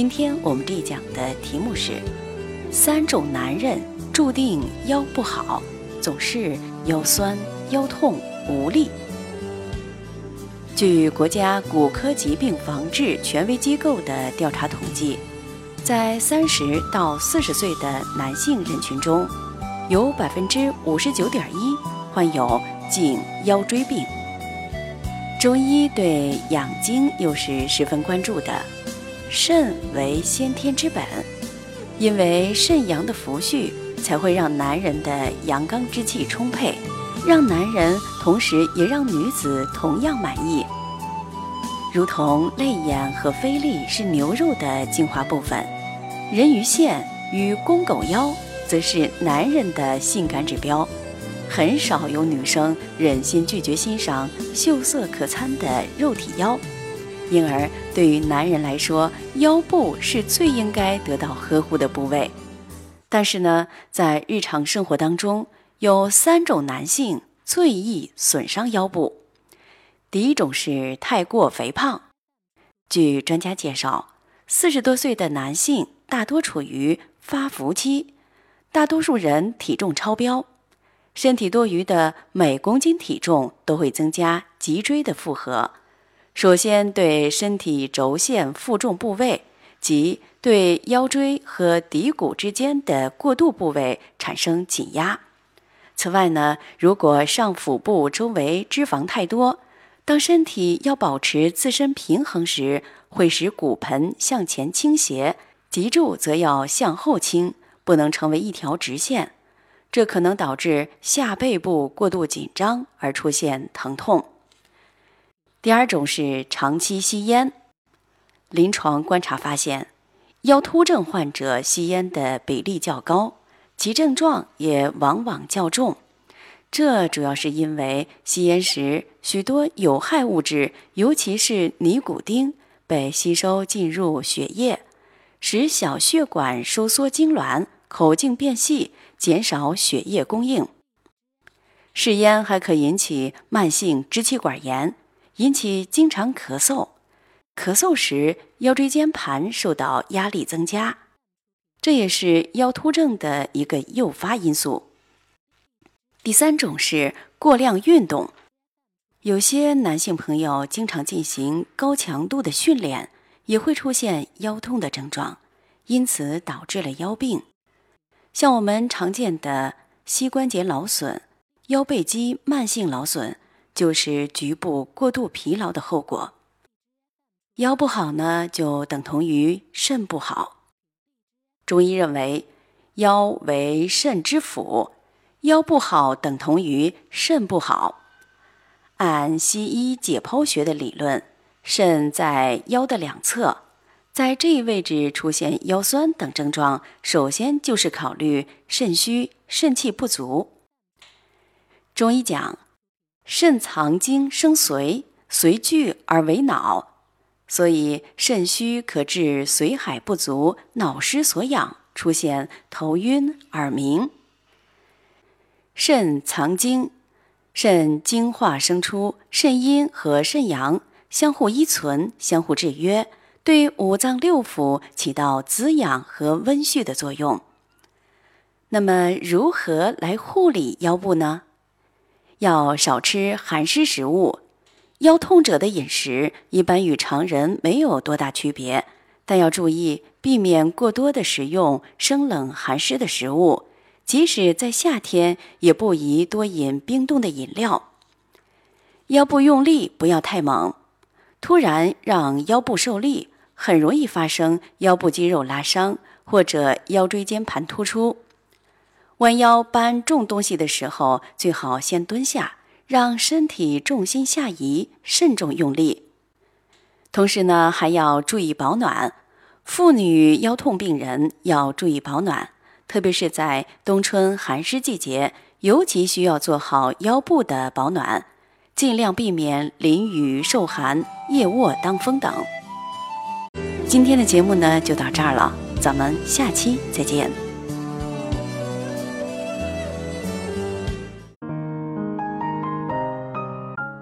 今天我们这一讲的题目是：三种男人注定腰不好，总是腰酸、腰痛、无力。据国家骨科疾病防治权威机构的调查统计，在三十到四十岁的男性人群中，有百分之五十九点一患有颈腰椎病。中医对养精又是十分关注的。肾为先天之本，因为肾阳的福煦，才会让男人的阳刚之气充沛，让男人同时也让女子同样满意。如同泪眼和菲力是牛肉的精华部分，人鱼线与公狗腰则是男人的性感指标。很少有女生忍心拒绝欣赏秀色可餐的肉体腰。因而，对于男人来说，腰部是最应该得到呵护的部位。但是呢，在日常生活当中，有三种男性最易损伤腰部。第一种是太过肥胖。据专家介绍，四十多岁的男性大多处于发福期，大多数人体重超标，身体多余的每公斤体重都会增加脊椎的负荷。首先，对身体轴线负重部位及对腰椎和骶骨之间的过渡部位产生紧压。此外呢，如果上腹部周围脂肪太多，当身体要保持自身平衡时，会使骨盆向前倾斜，脊柱则要向后倾，不能成为一条直线，这可能导致下背部过度紧张而出现疼痛。第二种是长期吸烟，临床观察发现，腰突症患者吸烟的比例较高，其症状也往往较重。这主要是因为吸烟时许多有害物质，尤其是尼古丁被吸收进入血液，使小血管收缩痉挛，口径变细，减少血液供应。嗜烟还可引起慢性支气管炎。引起经常咳嗽，咳嗽时腰椎间盘受到压力增加，这也是腰突症的一个诱发因素。第三种是过量运动，有些男性朋友经常进行高强度的训练，也会出现腰痛的症状，因此导致了腰病。像我们常见的膝关节劳损、腰背肌慢性劳损。就是局部过度疲劳的后果。腰不好呢，就等同于肾不好。中医认为，腰为肾之府，腰不好等同于肾不好。按西医解剖学的理论，肾在腰的两侧，在这一位置出现腰酸等症状，首先就是考虑肾虚、肾气不足。中医讲。肾藏精生髓，髓聚而为脑，所以肾虚可致髓海不足、脑失所养，出现头晕、耳鸣。肾藏精，肾精化生出，肾阴和肾阳相互依存、相互制约，对五脏六腑起到滋养和温煦的作用。那么，如何来护理腰部呢？要少吃寒湿食物，腰痛者的饮食一般与常人没有多大区别，但要注意避免过多的食用生冷寒湿的食物，即使在夏天也不宜多饮冰冻的饮料。腰部用力不要太猛，突然让腰部受力，很容易发生腰部肌肉拉伤或者腰椎间盘突出。弯腰搬重东西的时候，最好先蹲下，让身体重心下移，慎重用力。同时呢，还要注意保暖，妇女腰痛病人要注意保暖，特别是在冬春寒湿季节，尤其需要做好腰部的保暖，尽量避免淋雨受寒、夜卧当风等。今天的节目呢，就到这儿了，咱们下期再见。